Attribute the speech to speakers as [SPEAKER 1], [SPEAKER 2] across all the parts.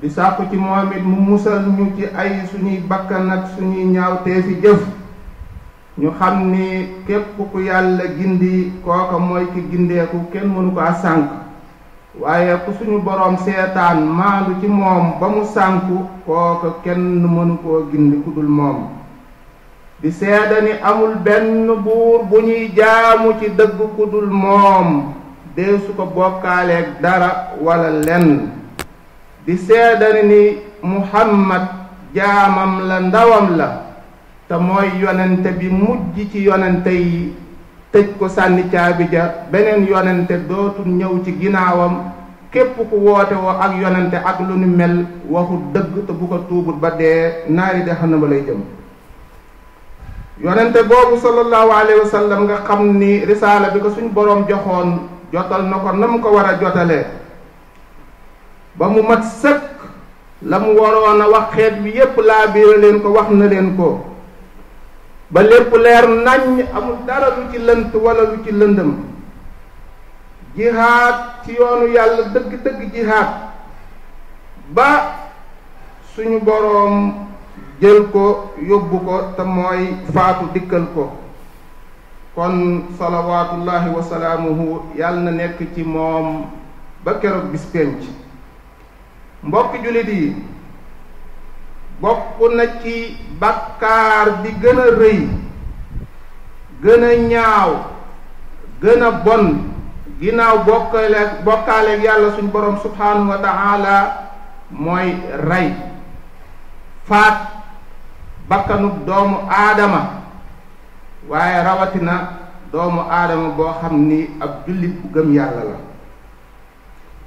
[SPEAKER 1] di sàkku ci moom it mu musal ñu ci ay suñuy bakkan ak suñuy ñaawtee fi jëf ñu xam ni képp ku yàlla gindi kooka mooy ki gindeeku kenn mënu ko a sànk waaye ku suñu boroom seetaan maandu ci moom ba mu sànku kooka kenn mënu koo gindi ku dul moom di seede ni amul benn buur bu ñuy jaamu ci dëgg ku dul moom dee su ko bokkaaleeg dara wala lenn di seede ni muhammad jaamam la ndawam la te mooy yonente bi mujj ci yonente yi tëj ko sànni caabi ja beneen yonente dootul ñëw ci ginnaawam képp ku woote woo ak yonente ak lu nu mel waxu dëgg te bu ko tuubut ba dee naari jahannama lay jëm yonente boobu sallallahu alayhi wa sallam nga xam ni risaala bi ko suñ boroom joxoon jotal na ko nam ko war a jotalee ba mu mat sëkk la mu waroon a wax xeet bi yépp laa biira leen ko wax na leen ko ba lépp leer nañ amul dara lu ci lënt wala lu ci lëndëm jihaad ci yoonu yàlla dëgg-dëgg jihaad ba suñu boroom jël ko yóbbu ko te mooy faatu dikkal ko kon salawaatullahi wa salaamuhu yàlla na nekk ci moom ba keroog bis penc mbokki jullit yi bokk na ci bakkaar bi gën a rëy gën a ñaaw gën a bon ginnaaw bokkale bokkaaleeg yàlla suñ borom subhanahu wa taala mooy rey faat bakkanu doomu aadama waaye rawatina doomu aadama boo xam ni ab jullit bu gëm yàlla la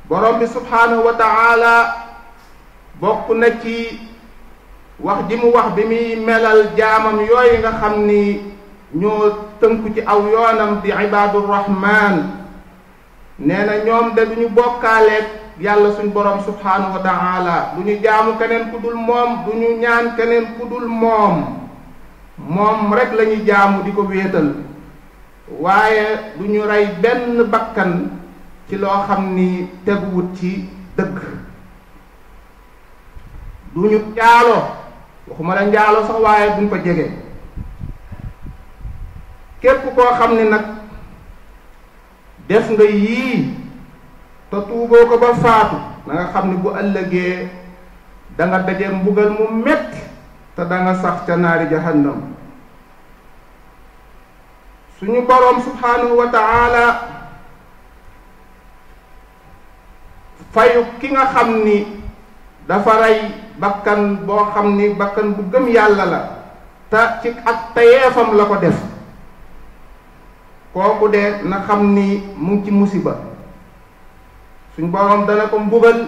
[SPEAKER 1] borom bi subhaanahu wa taala bokk na ci wax ji mu wax bi muy melal jaamam yooyu nga xam ni ñoo tënku ci aw yoonam di ibaadu rahmaan nee na ñoom de duñu bokkaaleeg yàlla suñ borom subhaanahu wa taala du ñu jaamu keneen ku dul moom du ñu ñaan keneen ku dul moom moom rek la ñuy jaamu di ko wéetal waaye du ñu rey benn bakkan ci loo xam ni teguwut ci dëgg du ñu njaaloo waxuma la njaaloo sax waaye duñ ko jege képp koo xam ni nag def nga yii te tuuboo ko ba faatu na nga xam ni bu ëllëgee da nga daje mbugal mu metti te da nga sax ca naari jahannam suñu boroom subhaanahu wa taala fayu ki nga xam ni dafa rey bakkan boo xam ni bakkan bu gëm yàlla la te ci ak tayeefam la ko def kooku de na xam ni mu ngi ci musiba suñ boroom dana ko mbugal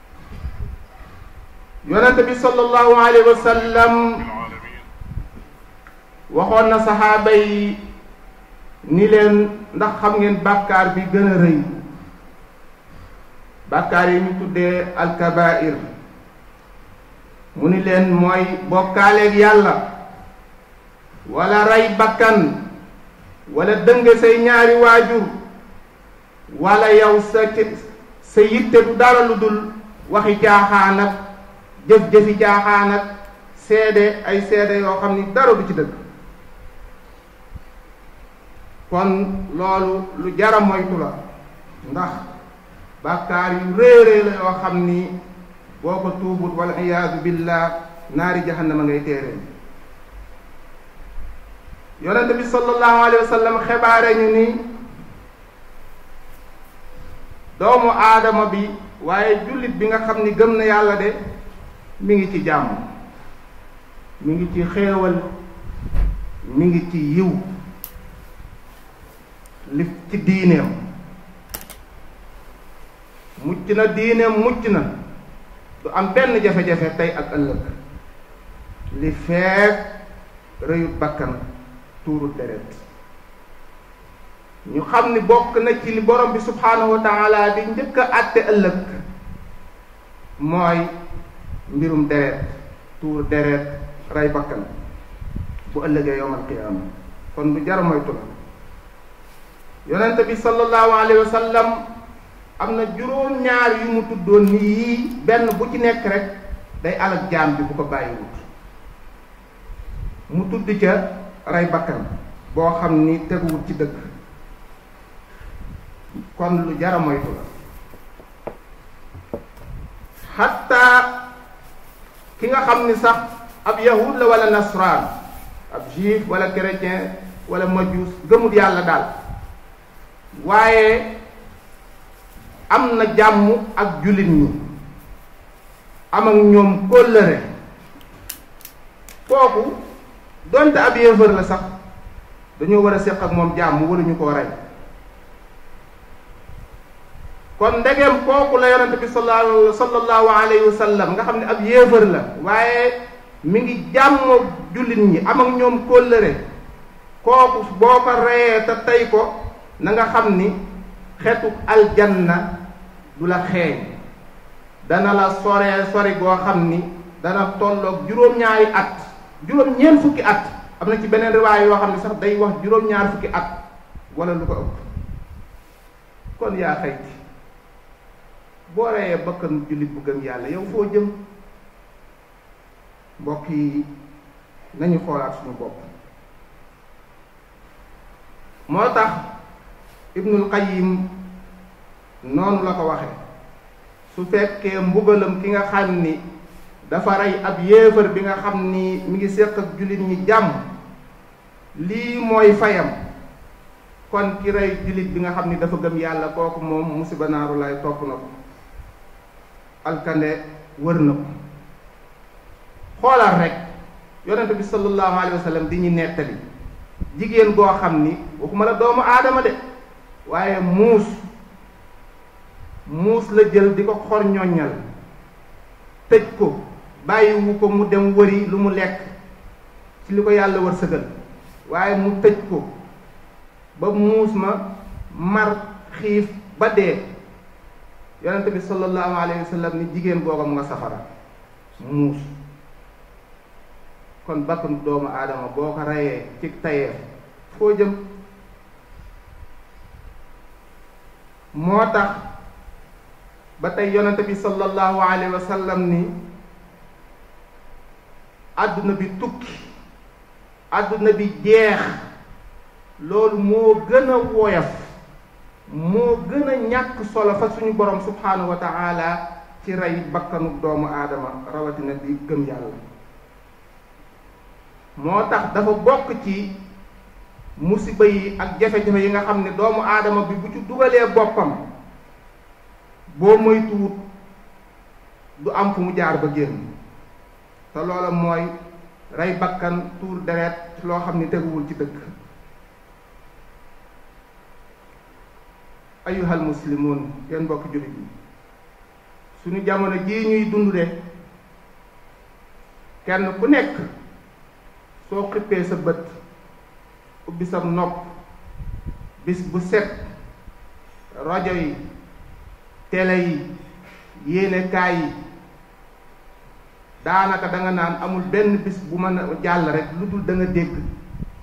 [SPEAKER 1] yonent bi sallallahu alayhi wa sallam waxoon na saxaaba yi ni leen ndax xam ngeen bàkkaar bi gën a rëy bàkkaar yi ñu tuddee alkabair mu ni leen mooy bokkaaleeg yàlla wala rey bakkan wala dëng say ñaari waajur wala yow sa sa yitte du dara lu dul waxi caaxaan ak jëf-jëfi caaxaan ak seede ay seede yoo xam ni dara du ci dëgg kon loolu lu jara moytu la ndax bàkkaar yu réerée la yoo xam ni boo ko tuubut wal iyaadu billah naari jahannama ngay téere yonente bi sallallahu alayhi wa sallam xebaare ñu ni doomu aadama bi waaye jullit bi nga xam ni gëm na yàlla de mi ngi ci jàmm mi ngi ci xéewal mi ngi ci yiw li ci diineem mucc na diineem mucc na du am benn jafe-jafe tey ak ëllëg li feek rëyut bakkan tuuru deret ñu xam ni bokk na ci li borom bi subhaanahu wa taala di njëkk a àtte ëllëg mooy mbirum deret tuur deret rey bakkan bu ëllëgee yowmal qiyaama kon lu jar moytu la yonente bi sallallahu alayhi wa sallam am na juróom-ñaar yu mu tuddoon ni yii benn bu ci nekk rek day alak jaam bi bu ko bàyyiwut mu tudd ca rey bakkan boo xam ni teguwul ci dëgg kon lu jara moytu la xataa ki nga xam ni sax ab yahud la wala nasraan ab juif wala chrétien wala majuus gëmul yàlla daal waaye am na jàmm ak jullit ñi am ak ñoom kóllëre kooku donte ab yéefar la sax dañoo war a séq ak moom jàmm wala ñu koo rey kon ndegem kooku la yonent bi sallallahu sallallahu alayhi wa sallam nga xam ne ab yéefar la waaye mi ngi jàmm jullit ñi am ak ñoom kóllëre kooku boo ko reyee te tey ko na nga xam ni xetuk aljanna du la xeeñ dana la soree sori goo xam ni dana tolloog juróom-ñaari at juróom-ñeent fukki at am na ci beneen riwaay yoo xam ne sax day wax juróom-ñaar fukki at wala lu ko ëpp kon yaa xayti boo reyee bakkanu jullit bu gëm yàlla yow foo jëm mbokk yi nañu xoolaat suñu bopp moo tax ibnul qayyim noonu la ko waxe su fekkee mbugalam ki nga xam ni dafa rey ab yéefar bi nga xam ni mi ngi séq ak jullit ñi jàmm lii mooy fayam kon ki rey jullit bi nga xam ni dafa gëm yàlla kooku moom musiba naaru lay topp na ko alkande wër na ko xoolal rek yonent bi sallallahu alayhi wa sallam di ñu nettali jigéen goo xam ni waxuma la doomu aadama de waaye muus muus la jël di ko xor ñoññal tëj ko bàyyiwu ko mu dem wëri lu mu lekk ci li ko yàlla wërsëgal waaye mu tëj ko ba muus ma mar xiif ba dee yonente bi sallallahu alayhi wa sallam ni jigéen booba mu nga safara muus kon bakkanu doomu aadama boo ko reyee ci tayeef foo jëm moo tax ba tey yonente bi sallallahu alayhi wa sallam ni àdduna bi tukki àdduna bi jeex loolu moo gën a woyof moo gën a ñàkk solo fa suñu borom subhaanahu wa taala ci rey bakkanu doomu aadama rawatina di gëm yàlla moo tax dafa bokk ci musiba yi ak jafe-jafe yi nga xam ne doomu aadama bi bu ci dugalee boppam boo moytuwut du am fu mu jaar ba génn te loola mooy rey bakkan tuur deret ci loo xam ni teguwul ci dëkk ayuhal muslimun yéen mbokk jullit yi suñu jamono jii ñuy dund de kenn ku nekk soo xippee sa bët ubbi sa nopp bis bu set rajo yi télé yi yéenekaay yi daanaka da nga naan amul benn bis bu mën a jàll rek lu dul da nga dégg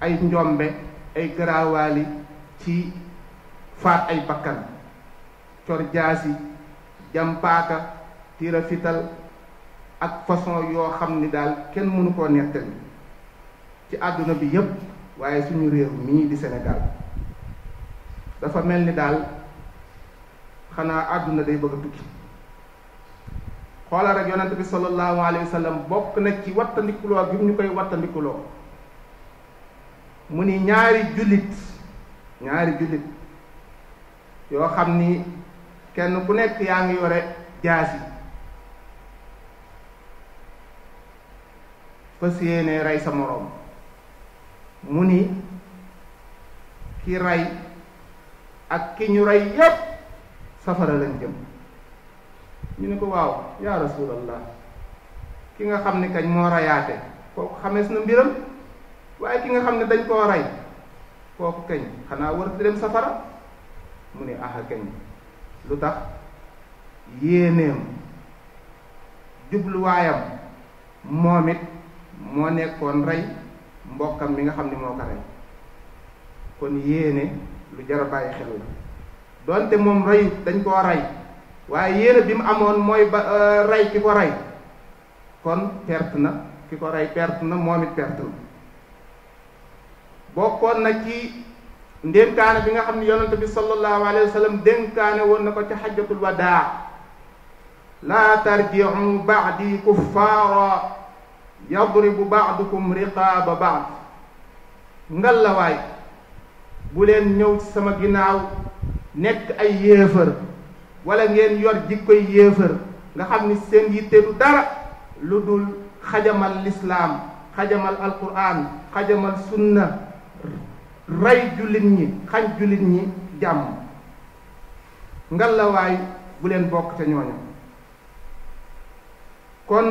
[SPEAKER 1] ay njombe ay garaawaali ci faat ay bakkan cor jaasi jam paaka tira fital ak façon yoo xam ni daal kenn mënu koo nettali ci àdduna bi yépp waaye suñu réew mii di Sénégal dafa mel ni daal xanaa àdduna day bëgg a tukki xoolal rek yonent bi sallallahu alayhi wa sallam bokk na ci wattandikuloo bi ñu koy wattandikuloo mu ni ñaari jullit ñaari jullit yoo xam ni kenn ku nekk yaa ngi yore jaasi fas yéene rey sa moroom mu ni ki rey ak ki ñu rey yépp safara lañ jëm ñu ne ko waaw yaa rasulallah ki nga xam ne kañ moo rayaate kooku xamees na mbiram waaye ki nga xam ne dañ koo rey kooku kañ xanaa war di dem safara mu ne aha kañ lu tax yéeneem jubluwaayam moom it moo nekkoon rey mbokkam mi nga xam ne moo ko rey kon yéene lu jar a bàyyi xel la donte moom reyu dañ koo rey waaye yéene bi mu amoon mooy ba euh, rey ki ko rey kon perte na ki ko rey perte na moom it perte na bokkoon na ci ndénkaane bi nga xam ne yonante bi sallallahu alayhi wa sallam dénkaane woon na ko ca xajjatul wadaa laa tarji'u ba'di kuffaara yadribu ba'dukum riqaaba ba'd ngallawaay bu leen ñëw ci sama ginnaaw nekk ay yéefar wala ngeen yor jikkoy yéefar nga xam ni seen yitte du dara lu dul xajamal lislaam xajamal alquran xajamal sunna rey jullit ñi xañ jullit ñi jàmm ngal la waay bu leen bokk ca ñooña kon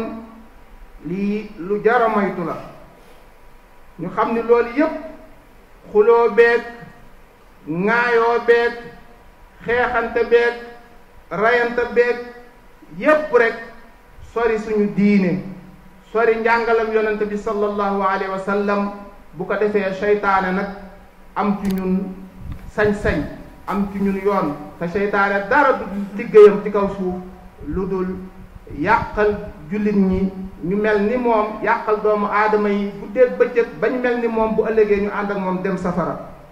[SPEAKER 1] lii lu jara moytu la ñu xam ni loolu yépp xuloo beeg ŋaayoo beeg xeexante beeg rayante beeg yépp rek sori suñu diine sori njàngalam yonent bi sallallahu alayhi wa sallam bu ko defee seytaane nag am ci ñun sañ-sañ am ci ñun yoon te seytaane dara du liggéeyam ci kaw suuf lu dul yàqal jullit ñi ñu mel ni moom yàqal doomu aadama yi bu dee bëccëg bañ mel ni moom bu ëllëgee ñu ànd ak moom dem safara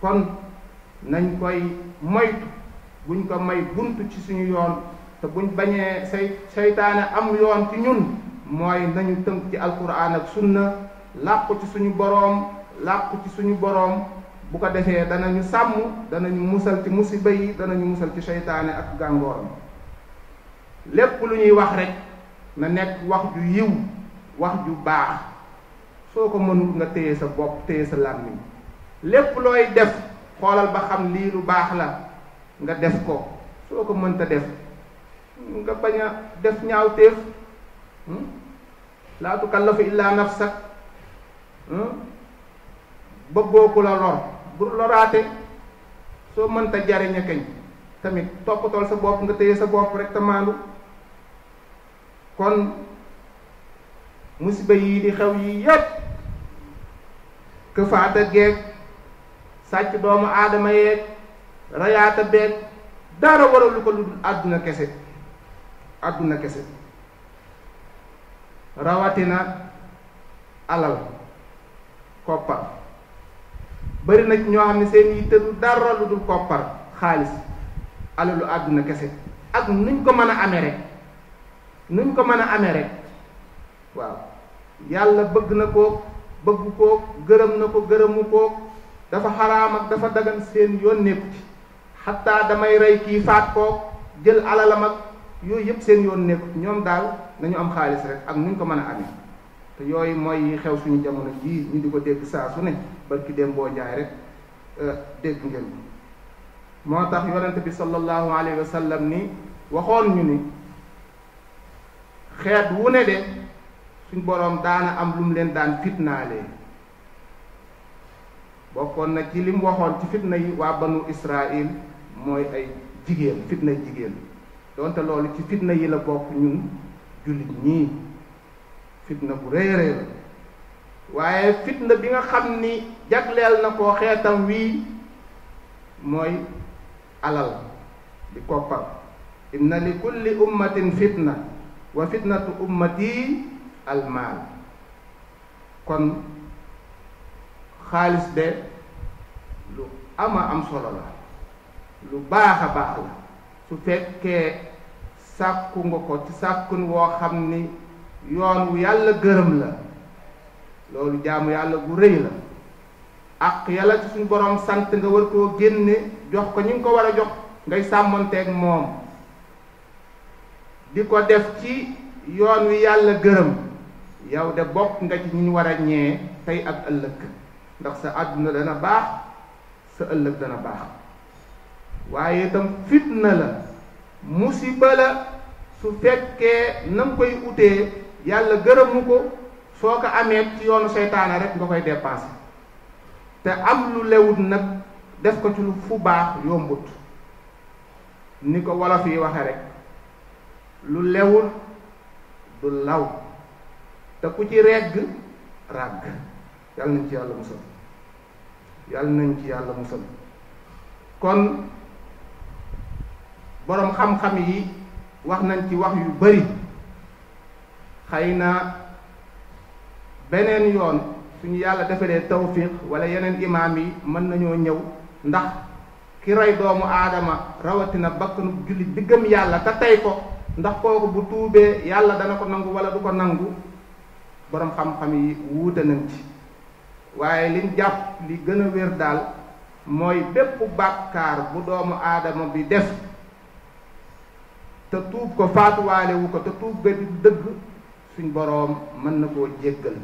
[SPEAKER 1] kon nañ koy moytu buñ ko may bunt ci suñu yoon te buñ bañee say seytaane am yoon ci ñun mooy nañu tënk ci alquran ak sunna làqu ci suñu boroom làqu ci suñu boroom bu ko defee danañu sàmm danañu musal ci musiba yi danañu musal ci seytaane ak gàngooram lépp lu ñuy wax rek na nekk wax ju yiw wax ju baax soo ko mënul nga téye sa bopp téye sa làmmiñ lépp looy def xoolal ba xam lii lu baax la nga def ko soo ko mënta def nga bañ a def ñaaw téef hmm? laa tukallafu illaa nafsak hmm? bëggoo ku la lor bu loraate soo mënta jariña kañ tamit toppatool sa bopp nga téye sa bopp rek te maandu kon musiba yii di xew yii yépp këfaata geeg sàcc doomu aadama yeeg rayaata beeg dara waralu ko lu dul àdduna kese àdduna kese rawatina alal koppar bari na ci ñoo xam ne seen yitte du dara lu dul koppar xaalis alalu àdduna kese ak nuñ ko mën a amee rek nuñ ko mën a amee rek waaw yàlla bëgg na ko bëgg ko gërëm na ko gërëmu ko dafa xaraam ak dafa dagan seen yoon nekku ci xataa damay rey kii faat ko jël alalam ak yooyu yëpp seen yoon nekku ci ñoom daal nañu am xaalis rek ak nuñ ko mën a amee te yooyu mooy yi xew suñu jamono jii ñu di ko dégg saa su ne barki dem boo jaay rek euh, dégg ngeen moo tax yonent bi sallallahu alayhi wa sallam ni waxoon ñu ni xeet wu ne de suñ boroom daana am lu mu leen daan fitnaalee bokkoon na ci li mu waxoon ci fitna yi waa banu Israil mooy ay jigéen fitna jigéen donte loolu ci fitna yi la bokk ñun jullit ñii fitna bu rëy rëy la waaye fitna bi nga xam ni jagleel na ko xeetam wii mooy alal di koppar inna li kulli ummatin fitna wa fitnatu ummati almaal kon xaalis de lu ama am solo la lu baax a baax la su fekkee sàkku nga ko ci sàkkun woo xam ni yoon wu yàlla gërëm la loolu jaamu yàlla bu rëy la ak yàlla ci suñu borom sant nga war koo génne jox ko ñu ngi ko war a jox ngay sàmmonteeg moom di ko def ci yoon wi yàlla gërëm yow de bokk nga ci ñu war a ñee tey ak ëllëg ndax sa àdduna dana baax sa ëllëg dana baax waaye itam fitna la musiba la su fekkee na nga koy utee yàlla gërëmu ko soo ko amee ci yoonu seytaane rek nga koy dépensé te am lu lewut nag def ko ci lu fu baax yombut ni ko wolof yi waxe rek lu lewul du law te ku ci regg ràgg yàlla nañ ci yàlla musal yàlla nañ ci yàlla musal kon boroom xam-xam yi wax nañ ci wax yu bari xëy na beneen yoon suñu yàlla defalee tawfiq wala yeneen imaam yi mën nañoo ñëw ndax ki rey doomu aadama rawatina bakkanu jullit bi gëm yàlla te tey ko ndax kooku bu tuubee yàlla dana ko nangu wala du ko nangu boroom xam-xam yi wuute nañ ci waaye liñ jàpp li gën a wér daal mooy bépp bàkkaar bu doomu aadama bi def te tuub ko faatuwaale wu ko te tuub ga di dëgg suñ boroom mën na koo jéggal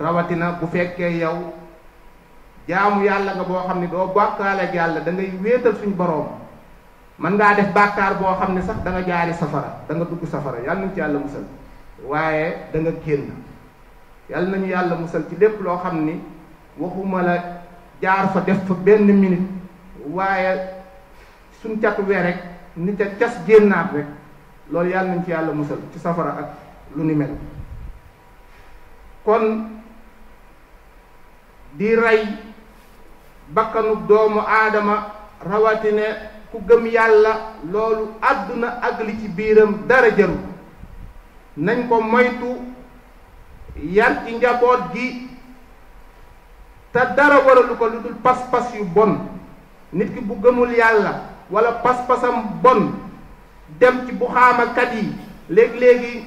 [SPEAKER 1] rawatina bu fekkee yow jaamu yàlla nga boo xam ne doo bàkkaale ak yàlla da ngay wéetal suñ boroom mën ngaa def bàkkaar boo xam ne sax da nga jaari safara da nga dugg safara yàlla nañ ci yàlla musal waaye da nga génn yàlla nañu yàlla musal ci lépp loo xam ni waxuma la jaar fa def fa benn minute waaye suñ catu wee rek ni ca cas génnaat rek loolu yàlla nañ ci yàlla musal ci safara ak lu ni mel kon di rey bakkanu doomu aadama rawatine ku gëm yàlla loolu àdduna ak li ci biiram dara jëru nañ ko moytu yar ci njaboot gi te dara waralu ko lu dul pas-pas yu bon nit ki bu gëmul yàlla wala pas-pasam bon dem ci bu xaamakat yi léegi-léegi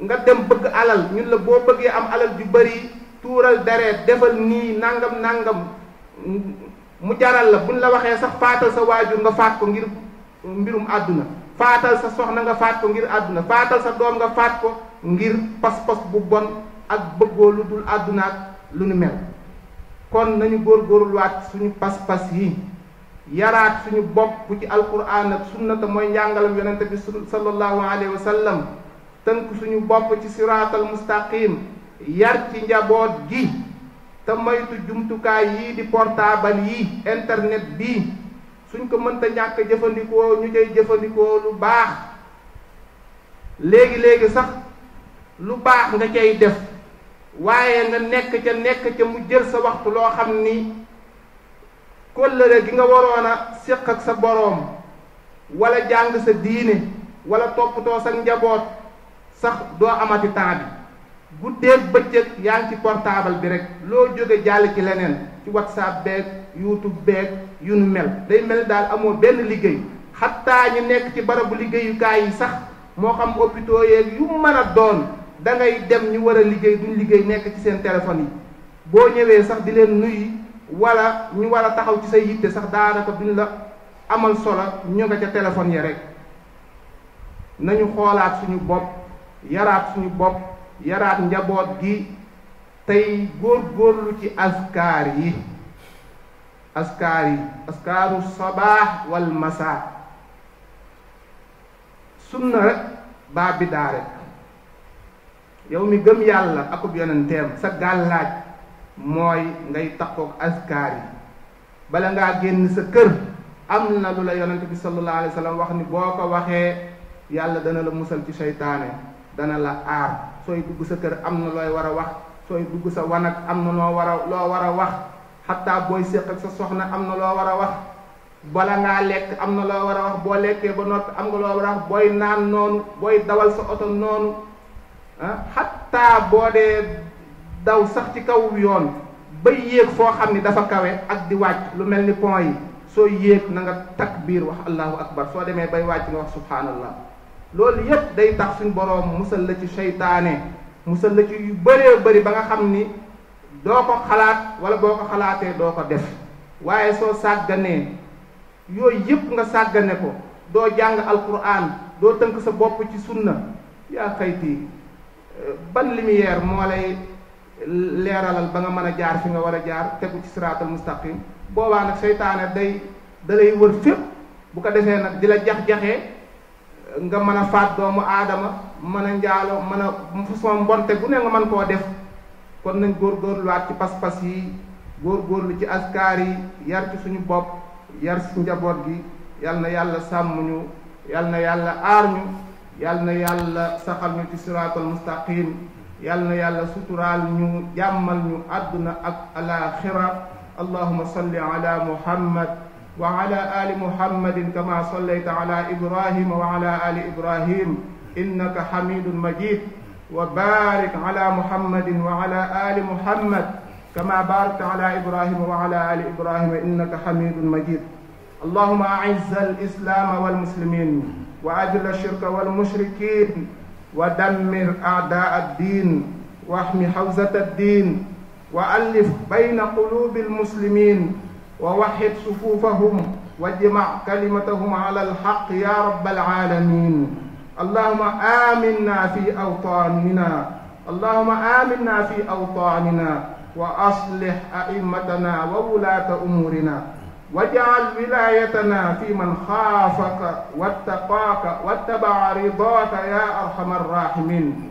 [SPEAKER 1] nga dem bëgg alal ñun la boo bëggee am alal ju bari tuural deret defal nii nangam nangam mu jaral la buñ la waxee sax faatal sa waajur nga faat ko ngir mbirum àdduna faatal sa soxna nga faat ko ngir àdduna faatal sa doom nga faat ko ngir pas-pas bu bon ak bëggoo lu dul àdduna ak lu nu mel kon nañu góorgóorluwaat suñu pas-pas yi yaraat suñu bopp ci alquran ak sunna te mooy njàngalam yonente bi sallallahu alayhi wa sallam tënk suñu bopp ci siraatal mustaqim yar ci njaboot gi te moytu jumtukaay yii di portaabal yi internet bii suñ ko mënta ñàkk jëfandikoo ñu koy jëfandikoo lu baax léegi léegi sax lu baax nga cay def waaye nga nekk ca nekk ca mu jël sa waxtu loo xam ni kóllëre gi nga waroon a séq ak sa boroom wala jàng sa diine wala toppatoo sa njaboot sax doo amati temps bi guddeeg bëccëg yaa ngi ci portable bi rek loo jóge jàll ci leneen ci whatsapp beeg youtube beeg yu nu mel day mel daal amoo benn liggéey xattaa ñu nekk ci barabu liggéeyukaay yi sax moo xam hôpitaux yeeg yu mën a doon da ngay dem ñu war a liggéey duñ liggéey nekk ci seen téléphone yi boo ñëwee sax di leen nuyu wala ñu war a taxaw ci sa yitte sax daanaka duñ la amal solo ñu nga ca téléphone yi rek nañu xoolaat suñu bopp yaraat suñu bopp yaraat njaboot gi tey góorgóorlu ci askaar yi askaar yi askaaru sabaax wal masaa sunna rek baa bidaa rek yow mi gëm yàlla akub yonenteem sa gàllaaj mooy ngay takkook askaar yi bala ngaa génn sa kër am na lu la yonent bi sallallahu alayhi wa sallam wax ni boo ko waxee yàlla dana la musal ci seytaane dana la aar sooy dugg sa kër am na looy war a wax sooy dugg sa wanag am na loo war a loo war a wax xataa booy séq ak sa soxna am na loo war a wax bala ngaa lekk am na loo war a wax boo lekkee ba noppi am nga loo war a wax booy naan noonu booy dawal sa oto noonu ah xataa boo dee daw sax ci kaw yoon ba yéeg foo xam ni dafa kawe ak di wàcc lu mel ni pont yi soo yéeg na nga takbiir wax allahu akbar soo demee bay wàcc nga wax subhanallah loolu yépp day tax suñ boroom musal la ci seytaane musal la ci yu bëree bëri ba nga xam ni doo ko xalaat wala boo ko xalaatee doo ko def waaye soo sàgganee yooyu yépp nga sàggane ko doo jàng alquran doo tënk sa bopp ci sunna yaa xayti ban lumière moo lay leeralal ba nga mën a jaar fi nga war a jaar tegu ci siraatal mustaqim boobaa nag seytaane day da lay wër fépp bu ko defee nag di la jax-jaxee nga mën a faat doomu aadama mën a njaalo mën a façon mbonte gu ne nga mën koo def kon nañ góorgóorluwaat ci pas-pas yi góorgóorlu ci askaar yi yar ci suñu bopp yar ci njaboot gi yal na yàlla sàmm ñu yal na yàlla aar ñu yal na yàlla saxal ñu ci siraatal mustaqim yal na yàlla suturaal ñu jàmmal ñu àdduna ak alaaxira allahuma salli ala muhammad وعلى آل محمد كما صليت على إبراهيم وعلى آل إبراهيم إنك حميد مجيد وبارك على محمد وعلى آل محمد كما باركت على إبراهيم وعلى آل إبراهيم إنك حميد مجيد اللهم أعز الإسلام والمسلمين وأذل الشرك والمشركين ودمر أعداء الدين واحمي حوزة الدين وألف بين قلوب المسلمين ووحد صفوفهم واجمع كلمتهم على الحق يا رب العالمين اللهم آمنا في أوطاننا اللهم آمنا في أوطاننا وأصلح أئمتنا وولاة أمورنا واجعل ولايتنا في من خافك واتقاك واتبع رضاك يا أرحم الراحمين